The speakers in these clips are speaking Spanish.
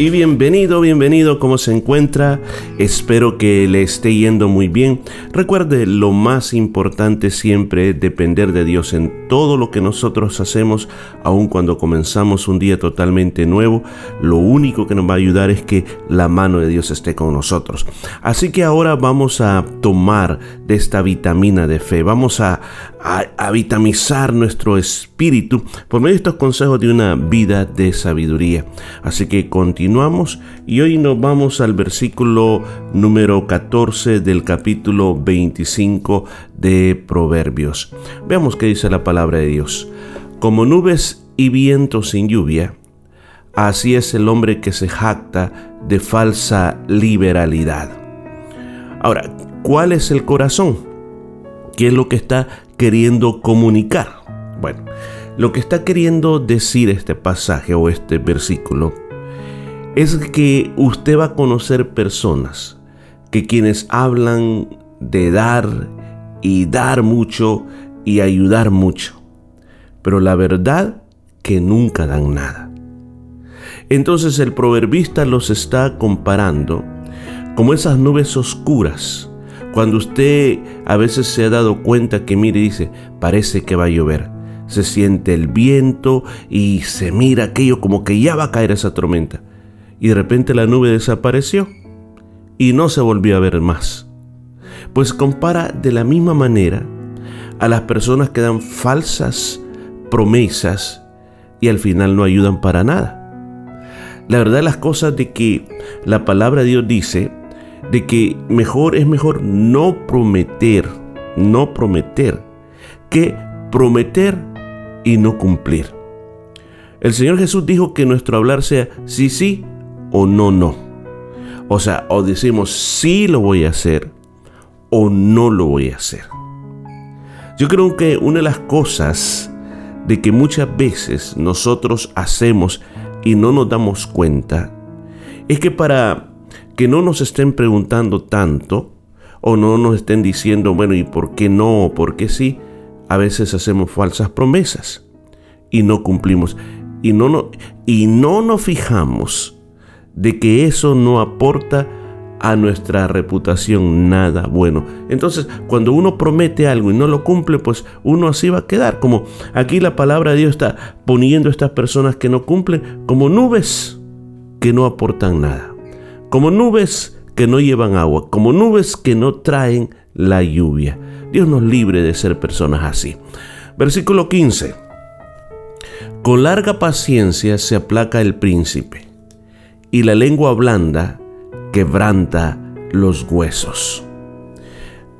Y bienvenido, bienvenido, ¿cómo se encuentra? Espero que le esté yendo muy bien. Recuerde, lo más importante siempre es depender de Dios en todo lo que nosotros hacemos, aun cuando comenzamos un día totalmente nuevo. Lo único que nos va a ayudar es que la mano de Dios esté con nosotros. Así que ahora vamos a tomar de esta vitamina de fe, vamos a, vitamizar nuestro espíritu por medio de estos consejos de una vida de sabiduría. Así que continuamos y hoy nos vamos al versículo número 14 del capítulo 25 de Proverbios. Veamos qué dice la palabra de Dios. Como nubes y viento sin lluvia, así es el hombre que se jacta de falsa liberalidad. Ahora, ¿cuál es el corazón? ¿Qué es lo que está queriendo comunicar? Bueno, lo que está queriendo decir este pasaje o este versículo es que usted va a conocer personas que quienes hablan de dar y dar mucho y ayudar mucho, pero la verdad que nunca dan nada. Entonces el proverbista los está comparando como esas nubes oscuras cuando usted a veces se ha dado cuenta que mire y dice, parece que va a llover. Se siente el viento y se mira aquello como que ya va a caer esa tormenta. Y de repente la nube desapareció y no se volvió a ver más. Pues compara de la misma manera a las personas que dan falsas promesas y al final no ayudan para nada. La verdad las cosas de que la palabra de Dios dice de que mejor es mejor no prometer, no prometer, que prometer y no cumplir. El Señor Jesús dijo que nuestro hablar sea sí, sí o no, no. O sea, o decimos sí lo voy a hacer o no lo voy a hacer. Yo creo que una de las cosas de que muchas veces nosotros hacemos y no nos damos cuenta es que para que no nos estén preguntando tanto o no nos estén diciendo, bueno, ¿y por qué no por qué sí? A veces hacemos falsas promesas y no cumplimos. Y no, no, y no nos fijamos de que eso no aporta a nuestra reputación nada bueno. Entonces, cuando uno promete algo y no lo cumple, pues uno así va a quedar. Como aquí la palabra de Dios está poniendo a estas personas que no cumplen como nubes que no aportan nada como nubes que no llevan agua, como nubes que no traen la lluvia. Dios nos libre de ser personas así. Versículo 15. Con larga paciencia se aplaca el príncipe, y la lengua blanda quebranta los huesos.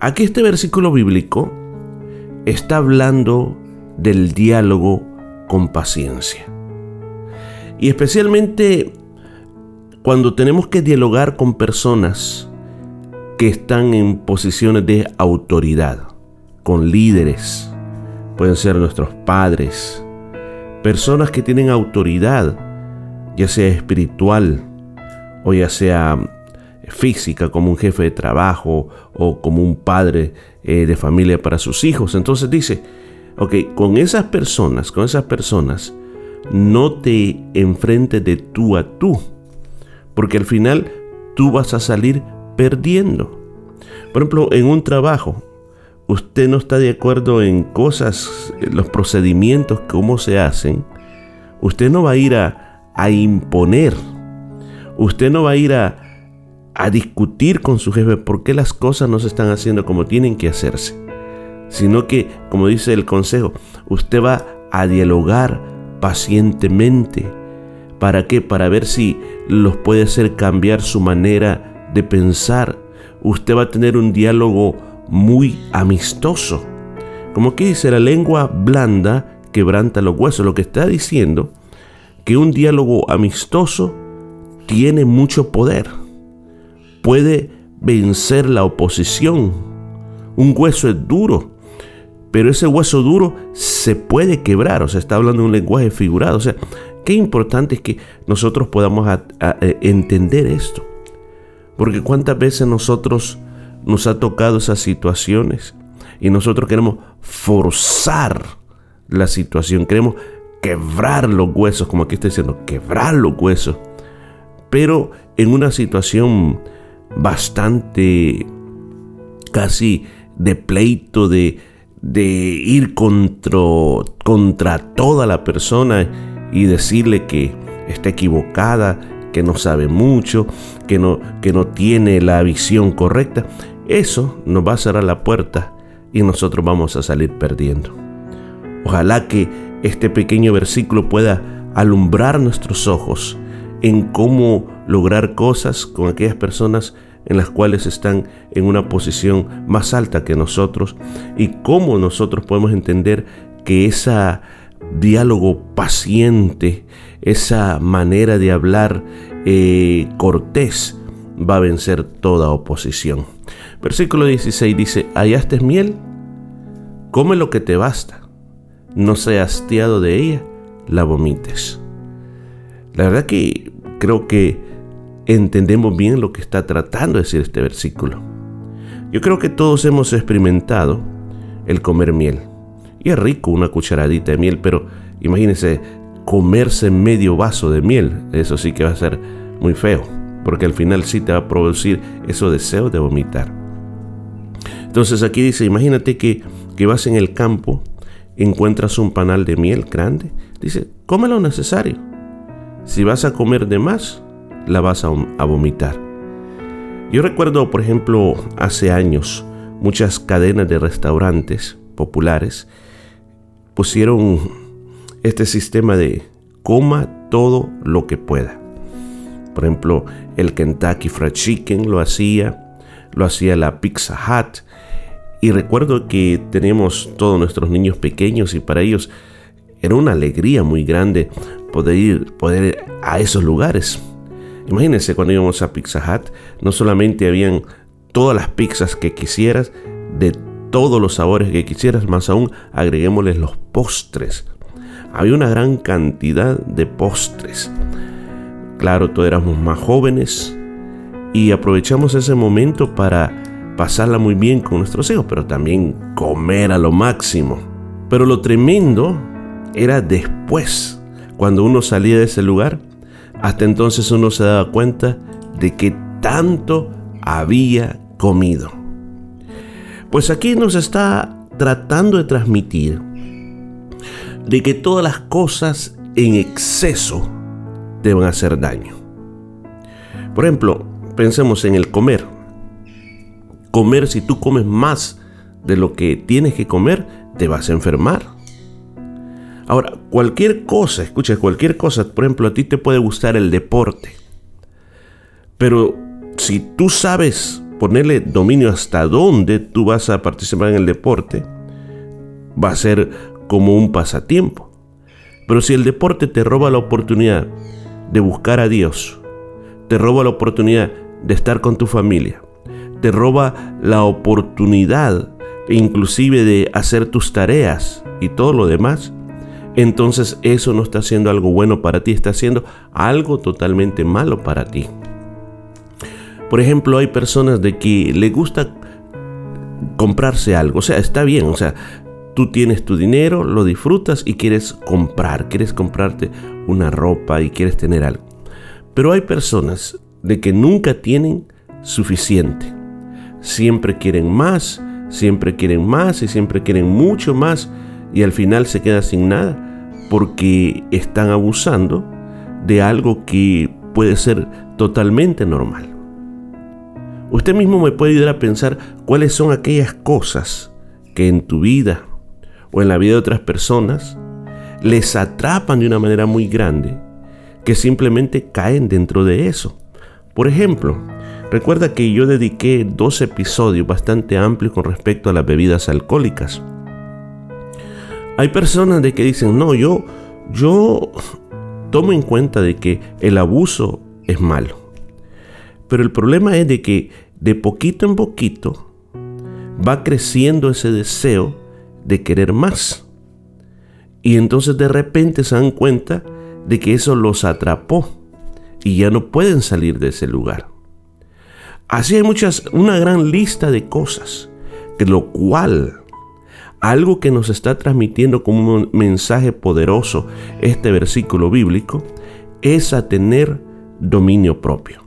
Aquí este versículo bíblico está hablando del diálogo con paciencia. Y especialmente cuando tenemos que dialogar con personas que están en posiciones de autoridad, con líderes, pueden ser nuestros padres, personas que tienen autoridad, ya sea espiritual o ya sea física, como un jefe de trabajo o como un padre eh, de familia para sus hijos. Entonces dice, ok, con esas personas, con esas personas, no te enfrentes de tú a tú porque al final tú vas a salir perdiendo. Por ejemplo, en un trabajo, usted no está de acuerdo en cosas, los procedimientos, cómo se hacen, usted no va a ir a, a imponer, usted no va a ir a, a discutir con su jefe por qué las cosas no se están haciendo como tienen que hacerse, sino que, como dice el consejo, usted va a dialogar pacientemente, ¿Para qué? Para ver si los puede hacer cambiar su manera de pensar. Usted va a tener un diálogo muy amistoso. Como que dice, la lengua blanda quebranta los huesos. Lo que está diciendo que un diálogo amistoso tiene mucho poder. Puede vencer la oposición. Un hueso es duro, pero ese hueso duro se puede quebrar. O sea, está hablando de un lenguaje figurado. O sea, qué importante es que nosotros podamos eh, entender esto. Porque cuántas veces nosotros nos ha tocado esas situaciones y nosotros queremos forzar la situación, queremos quebrar los huesos, como aquí está diciendo, quebrar los huesos, pero en una situación bastante casi de pleito, de, de ir contra, contra toda la persona y decirle que está equivocada, que no sabe mucho, que no, que no tiene la visión correcta. Eso nos va a cerrar la puerta y nosotros vamos a salir perdiendo. Ojalá que este pequeño versículo pueda alumbrar nuestros ojos en cómo lograr cosas con aquellas personas en las cuales están en una posición más alta que nosotros y cómo nosotros podemos entender que ese diálogo paciente, esa manera de hablar eh, cortés va a vencer toda oposición. Versículo 16 dice, hallaste miel, come lo que te basta, no seas hastiado de ella, la vomites. La verdad que creo que entendemos bien lo que está tratando de decir este versículo. Yo creo que todos hemos experimentado el comer miel. Y es rico una cucharadita de miel, pero imagínense comerse medio vaso de miel. Eso sí que va a ser muy feo, porque al final sí te va a producir esos deseos de vomitar. Entonces aquí dice, imagínate que, vas en el campo, encuentras un panal de miel grande, dice, come lo necesario. Si vas a comer de más, la vas a, a vomitar. Yo recuerdo, por ejemplo, hace años, muchas cadenas de restaurantes populares pusieron este sistema de coma todo lo que pueda. Por ejemplo, el Kentucky Fried Chicken lo hacía, lo hacía la Pizza Hut. Y recuerdo que teníamos todos nuestros niños pequeños y para ellos era una alegría muy grande poder ir, poder a esos lugares. Imagínense cuando íbamos a Pizza Hut, no solamente habían todas las pizzas que quisieras, de todos los sabores que quisieras, más aún agreguémosles los postres. Había una gran cantidad de postres. Claro, todos éramos más jóvenes, y aprovechamos ese momento para pasarla muy bien con nuestros hijos, pero también comer a lo máximo. Pero lo tremendo era después, cuando uno salía de ese lugar, hasta entonces uno se daba cuenta de que tanto había comido. Pues aquí nos está tratando de transmitir de que todas las cosas en exceso te van a hacer daño. Por ejemplo, Pensemos en el comer. Comer, si tú comes más de lo que tienes que comer, te vas a enfermar. Ahora, cualquier cosa, escucha, cualquier cosa, por ejemplo, a ti te puede gustar el deporte. Pero si tú sabes ponerle dominio hasta dónde tú vas a participar en el deporte, va a ser como un pasatiempo. Pero si el deporte te roba la oportunidad de buscar a Dios, te roba la oportunidad de estar con tu familia. Te roba la oportunidad inclusive de hacer tus tareas y todo lo demás. Entonces eso no está haciendo algo bueno para ti, está haciendo algo totalmente malo para ti. Por ejemplo, hay personas de que le gusta comprarse algo, o sea, está bien, o sea, tú tienes tu dinero, lo disfrutas y quieres comprar, quieres comprarte una ropa y quieres tener algo. Pero hay personas de que nunca tienen suficiente. Siempre quieren más, siempre quieren más y siempre quieren mucho más y al final se queda sin nada porque están abusando de algo que puede ser totalmente normal. Usted mismo me puede ayudar a pensar cuáles son aquellas cosas que en tu vida o en la vida de otras personas les atrapan de una manera muy grande que simplemente caen dentro de eso. Por ejemplo, recuerda que yo dediqué dos episodios bastante amplios con respecto a las bebidas alcohólicas. Hay personas de que dicen, no, yo, yo tomo en cuenta de que el abuso es malo. Pero el problema es de que de poquito en poquito va creciendo ese deseo de querer más. Y entonces de repente se dan cuenta de que eso los atrapó y ya no pueden salir de ese lugar. Así hay muchas, una gran lista de cosas, que lo cual, algo que nos está transmitiendo como un mensaje poderoso este versículo bíblico, es a tener dominio propio.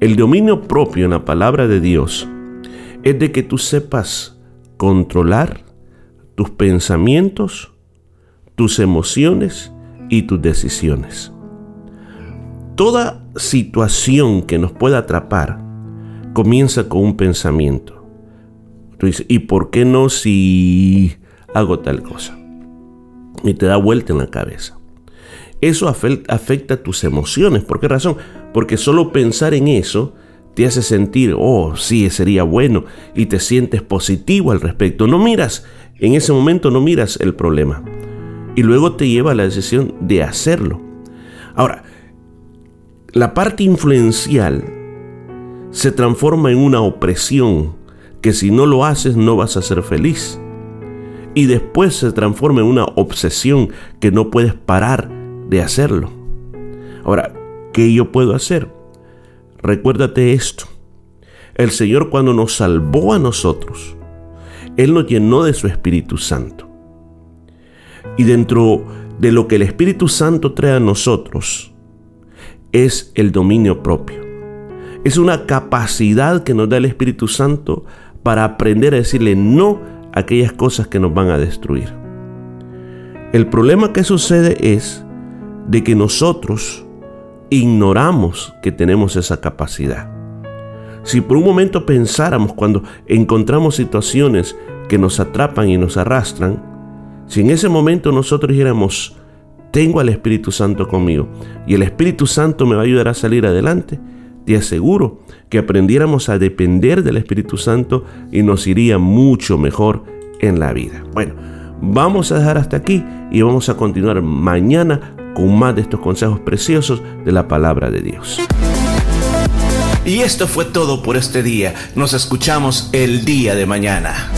El dominio propio en la palabra de Dios es de que tú sepas controlar tus pensamientos, tus emociones y tus decisiones. Toda situación que nos pueda atrapar comienza con un pensamiento. Tú dices, ¿y por qué no si hago tal cosa? Y te da vuelta en la cabeza. Eso afecta tus emociones. ¿Por qué razón? Porque solo pensar en eso te hace sentir, oh, sí, sería bueno, y te sientes positivo al respecto. No miras, en ese momento no miras el problema. Y luego te lleva a la decisión de hacerlo. Ahora, la parte influencial se transforma en una opresión que si no lo haces no vas a ser feliz. Y después se transforma en una obsesión que no puedes parar de hacerlo. Ahora, ¿qué yo puedo hacer? Recuérdate esto. El Señor cuando nos salvó a nosotros, Él nos llenó de su Espíritu Santo. Y dentro de lo que el Espíritu Santo trae a nosotros es el dominio propio. Es una capacidad que nos da el Espíritu Santo para aprender a decirle no a aquellas cosas que nos van a destruir. El problema que sucede es de que nosotros ignoramos que tenemos esa capacidad. Si por un momento pensáramos cuando encontramos situaciones que nos atrapan y nos arrastran, si en ese momento nosotros dijéramos, tengo al Espíritu Santo conmigo y el Espíritu Santo me va a ayudar a salir adelante, te aseguro que aprendiéramos a depender del Espíritu Santo y nos iría mucho mejor en la vida. Bueno, vamos a dejar hasta aquí y vamos a continuar mañana con más de estos consejos preciosos de la palabra de Dios. Y esto fue todo por este día. Nos escuchamos el día de mañana.